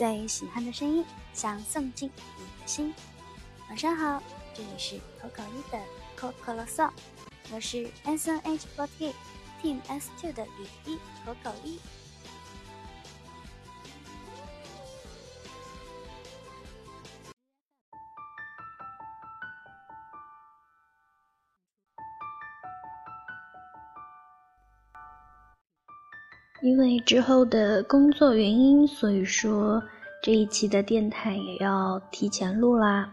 最喜欢的声音，想送进你的心。晚上好，这里是口口一的口口啰嗦，我是 S N H forty Team S two 的雨一口口一。因为之后的工作原因，所以说这一期的电台也要提前录啦。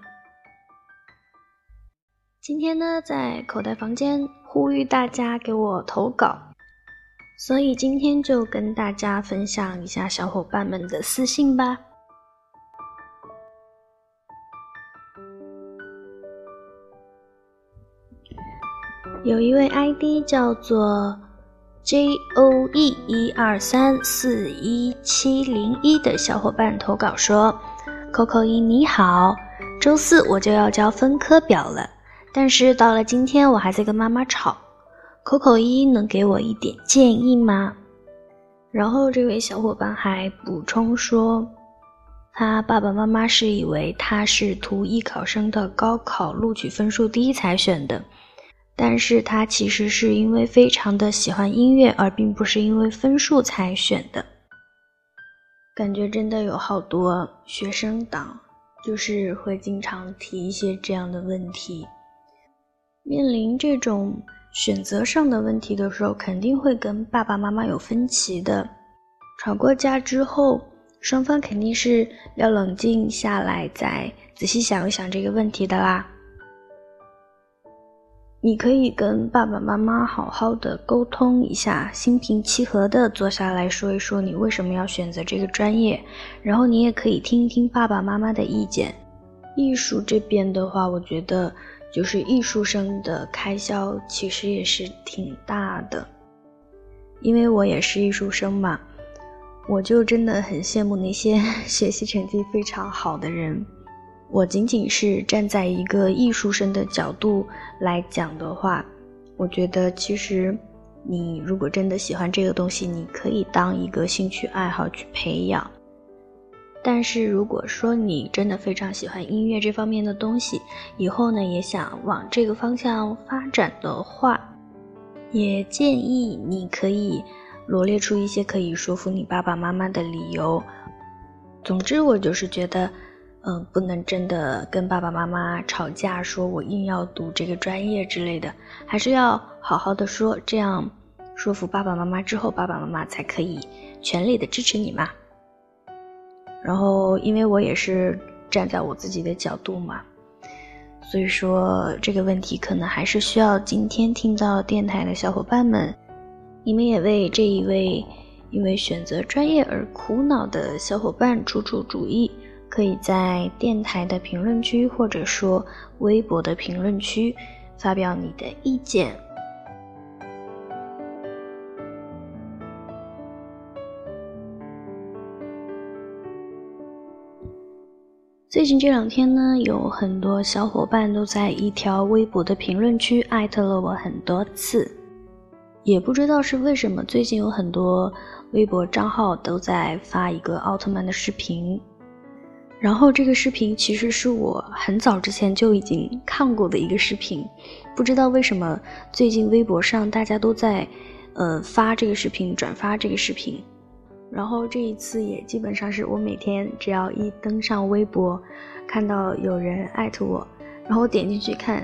今天呢，在口袋房间呼吁大家给我投稿，所以今天就跟大家分享一下小伙伴们的私信吧。有一位 ID 叫做。J O E 一二三四一七零一的小伙伴投稿说：“Coco 一你好，周四我就要交分科表了，但是到了今天我还在跟妈妈吵，Coco 一能给我一点建议吗？”然后这位小伙伴还补充说，他爸爸妈妈是以为他是图艺考生的高考录取分数低才选的。但是他其实是因为非常的喜欢音乐，而并不是因为分数才选的。感觉真的有好多学生党，就是会经常提一些这样的问题。面临这种选择上的问题的时候，肯定会跟爸爸妈妈有分歧的。吵过架之后，双方肯定是要冷静下来，再仔细想一想这个问题的啦。你可以跟爸爸妈妈好好的沟通一下，心平气和的坐下来说一说你为什么要选择这个专业，然后你也可以听一听爸爸妈妈的意见。艺术这边的话，我觉得就是艺术生的开销其实也是挺大的，因为我也是艺术生嘛，我就真的很羡慕那些 学习成绩非常好的人。我仅仅是站在一个艺术生的角度来讲的话，我觉得其实你如果真的喜欢这个东西，你可以当一个兴趣爱好去培养。但是如果说你真的非常喜欢音乐这方面的东西，以后呢也想往这个方向发展的话，也建议你可以罗列出一些可以说服你爸爸妈妈的理由。总之，我就是觉得。嗯，不能真的跟爸爸妈妈吵架，说我硬要读这个专业之类的，还是要好好的说，这样说服爸爸妈妈之后，爸爸妈妈才可以全力的支持你嘛。然后，因为我也是站在我自己的角度嘛，所以说这个问题可能还是需要今天听到电台的小伙伴们，你们也为这一位因为选择专业而苦恼的小伙伴出出主意。可以在电台的评论区，或者说微博的评论区发表你的意见。最近这两天呢，有很多小伙伴都在一条微博的评论区艾特了我很多次，也不知道是为什么，最近有很多微博账号都在发一个奥特曼的视频。然后这个视频其实是我很早之前就已经看过的一个视频，不知道为什么最近微博上大家都在，呃发这个视频，转发这个视频，然后这一次也基本上是我每天只要一登上微博，看到有人艾特我，然后我点进去看，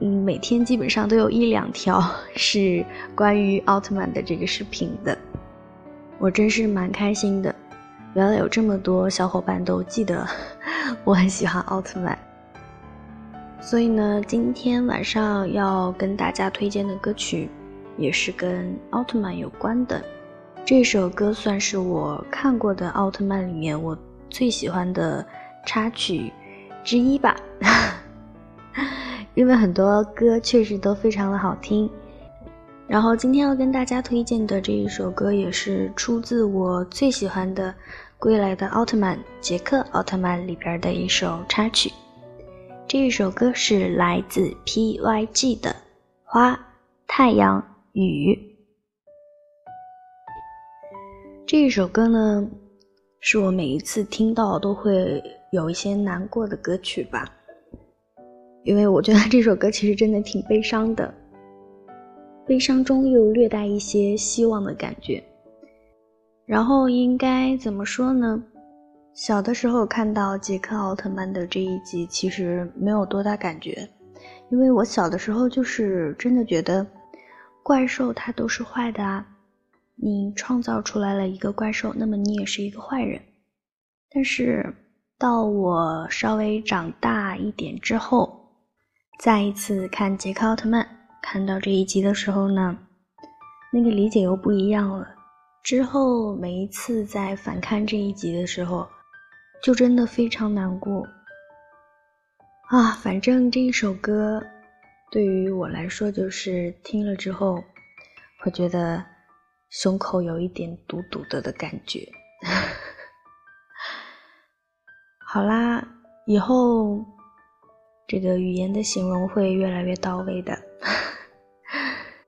嗯，每天基本上都有一两条 是关于奥特曼的这个视频的，我真是蛮开心的。原来有这么多小伙伴都记得我很喜欢奥特曼，所以呢，今天晚上要跟大家推荐的歌曲也是跟奥特曼有关的。这首歌算是我看过的奥特曼里面我最喜欢的插曲之一吧，因为很多歌确实都非常的好听。然后今天要跟大家推荐的这一首歌，也是出自我最喜欢的《归来的奥特曼》杰克奥特曼里边的一首插曲。这一首歌是来自 PYG 的《花、太阳、雨》。这一首歌呢，是我每一次听到都会有一些难过的歌曲吧，因为我觉得这首歌其实真的挺悲伤的，悲伤中又略带一些希望的感觉。然后应该怎么说呢？小的时候看到杰克奥特曼的这一集，其实没有多大感觉，因为我小的时候就是真的觉得怪兽它都是坏的啊。你创造出来了一个怪兽，那么你也是一个坏人。但是到我稍微长大一点之后，再一次看杰克奥特曼，看到这一集的时候呢，那个理解又不一样了。之后每一次在反看这一集的时候，就真的非常难过啊。反正这一首歌对于我来说，就是听了之后会觉得。胸口有一点堵堵的的感觉。好啦，以后这个语言的形容会越来越到位的。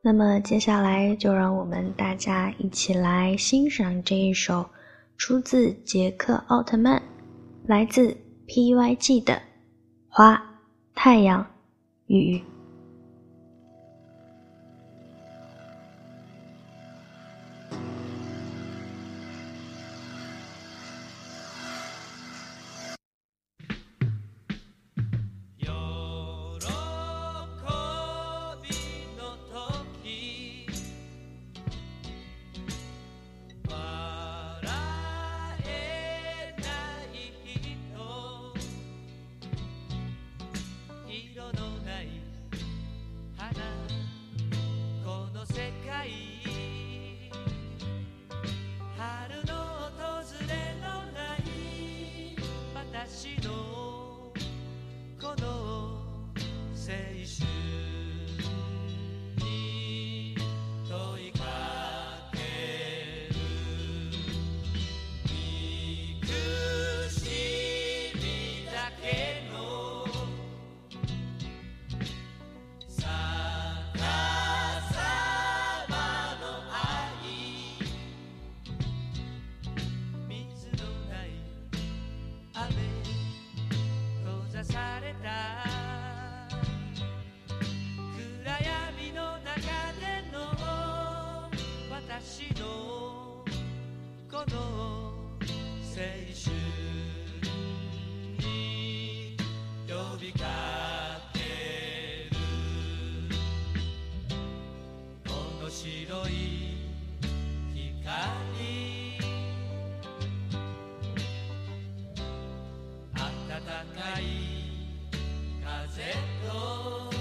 那么接下来就让我们大家一起来欣赏这一首出自杰克奥特曼、来自 PYG 的《花、太阳、雨》。progetto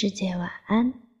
世界晚安。